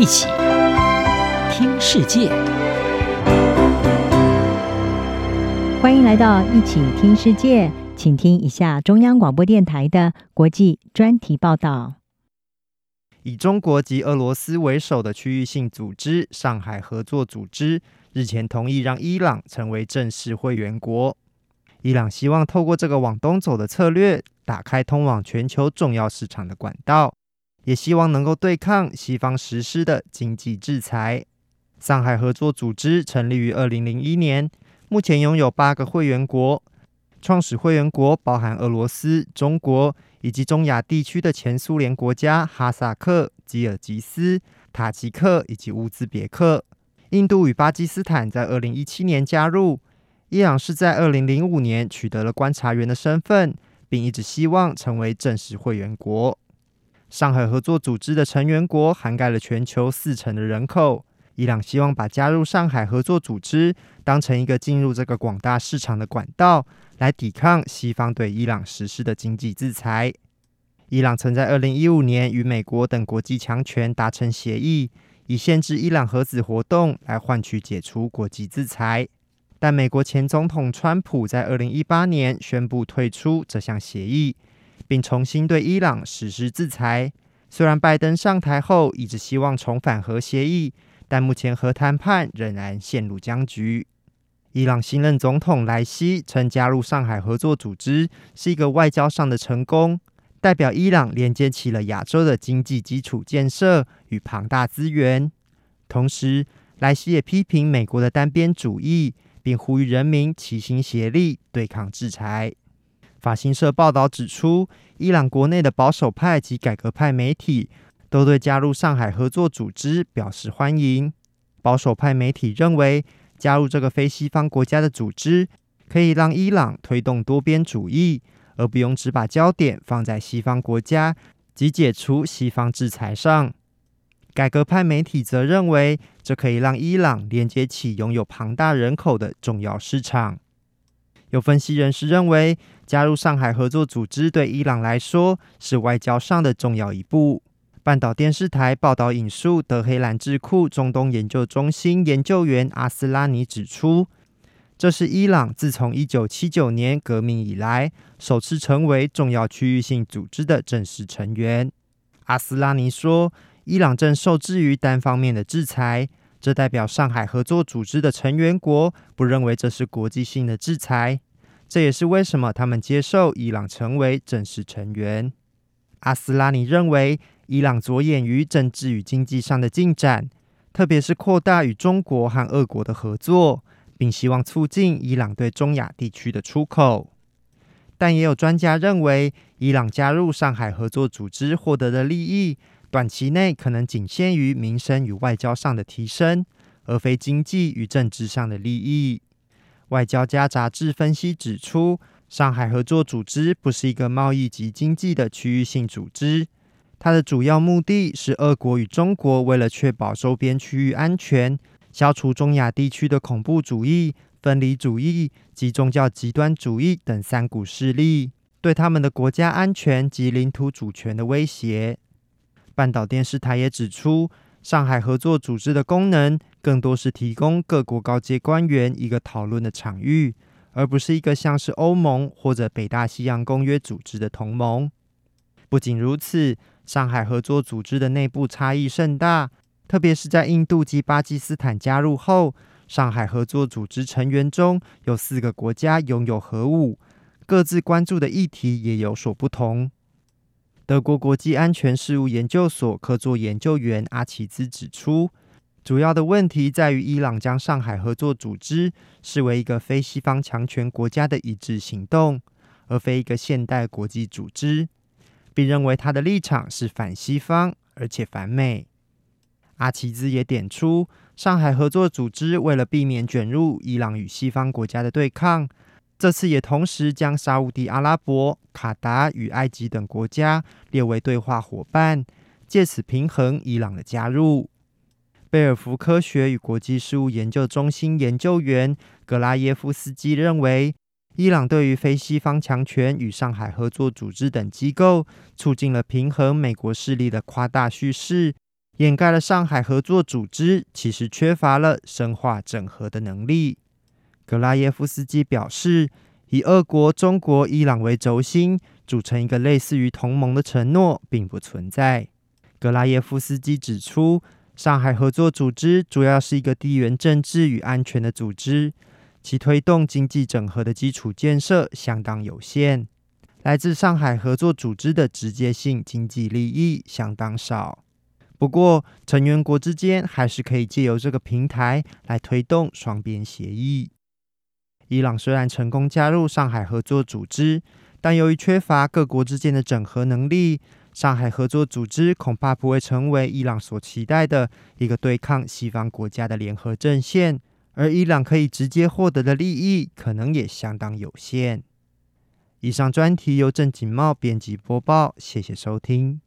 一起听世界，欢迎来到一起听世界，请听一下中央广播电台的国际专题报道。以中国及俄罗斯为首的区域性组织——上海合作组织，日前同意让伊朗成为正式会员国。伊朗希望透过这个往东走的策略，打开通往全球重要市场的管道，也希望能够对抗西方实施的经济制裁。上海合作组织成立于二零零一年，目前拥有八个会员国，创始会员国包含俄罗斯、中国以及中亚地区的前苏联国家哈萨克、吉尔吉斯、塔吉克以及乌兹别克。印度与巴基斯坦在二零一七年加入。伊朗是在二零零五年取得了观察员的身份，并一直希望成为正式会员国。上海合作组织的成员国涵盖了全球四成的人口。伊朗希望把加入上海合作组织当成一个进入这个广大市场的管道，来抵抗西方对伊朗实施的经济制裁。伊朗曾在二零一五年与美国等国际强权达成协议，以限制伊朗核子活动来换取解除国际制裁。但美国前总统川普在二零一八年宣布退出这项协议，并重新对伊朗实施制裁。虽然拜登上台后一直希望重返核协议，但目前核谈判仍然陷入僵局。伊朗新任总统莱希称，加入上海合作组织是一个外交上的成功，代表伊朗连接起了亚洲的经济基础建设与庞大资源。同时，莱希也批评美国的单边主义。并呼吁人民齐心协力对抗制裁。法新社报道指出，伊朗国内的保守派及改革派媒体都对加入上海合作组织表示欢迎。保守派媒体认为，加入这个非西方国家的组织，可以让伊朗推动多边主义，而不用只把焦点放在西方国家及解除西方制裁上。改革派媒体则认为，这可以让伊朗连接起拥有庞大人口的重要市场。有分析人士认为，加入上海合作组织对伊朗来说是外交上的重要一步。半岛电视台报道引述德黑兰智库中东研究中心研究员阿斯拉尼指出，这是伊朗自从一九七九年革命以来首次成为重要区域性组织的正式成员。阿斯拉尼说。伊朗正受制于单方面的制裁，这代表上海合作组织的成员国不认为这是国际性的制裁。这也是为什么他们接受伊朗成为正式成员。阿斯拉尼认为，伊朗着眼于政治与经济上的进展，特别是扩大与中国和俄国的合作，并希望促进伊朗对中亚地区的出口。但也有专家认为，伊朗加入上海合作组织获得的利益，短期内可能仅限于民生与外交上的提升，而非经济与政治上的利益。外交家杂志分析指出，上海合作组织不是一个贸易及经济的区域性组织，它的主要目的是俄国与中国为了确保周边区域安全，消除中亚地区的恐怖主义、分离主义及宗教极端主义等三股势力对他们的国家安全及领土主权的威胁。半岛电视台也指出，上海合作组织的功能更多是提供各国高阶官员一个讨论的场域，而不是一个像是欧盟或者北大西洋公约组织的同盟。不仅如此，上海合作组织的内部差异甚大，特别是在印度及巴基斯坦加入后，上海合作组织成员中有四个国家拥有核武，各自关注的议题也有所不同。德国国际安全事务研究所客座研究员阿奇兹指出，主要的问题在于伊朗将上海合作组织视为一个非西方强权国家的一致行动，而非一个现代国际组织，并认为他的立场是反西方而且反美。阿奇兹也点出，上海合作组织为了避免卷入伊朗与西方国家的对抗。这次也同时将沙乌地阿拉伯、卡达与埃及等国家列为对话伙伴，借此平衡伊朗的加入。贝尔福科学与国际事务研究中心研究员格拉耶夫斯基认为，伊朗对于非西方强权与上海合作组织等机构，促进了平衡美国势力的夸大叙事，掩盖了上海合作组织其实缺乏了深化整合的能力。格拉耶夫斯基表示，以俄国、中国、伊朗为轴心，组成一个类似于同盟的承诺并不存在。格拉耶夫斯基指出，上海合作组织主要是一个地缘政治与安全的组织，其推动经济整合的基础建设相当有限，来自上海合作组织的直接性经济利益相当少。不过，成员国之间还是可以借由这个平台来推动双边协议。伊朗虽然成功加入上海合作组织，但由于缺乏各国之间的整合能力，上海合作组织恐怕不会成为伊朗所期待的一个对抗西方国家的联合阵线，而伊朗可以直接获得的利益可能也相当有限。以上专题由郑锦茂编辑播报，谢谢收听。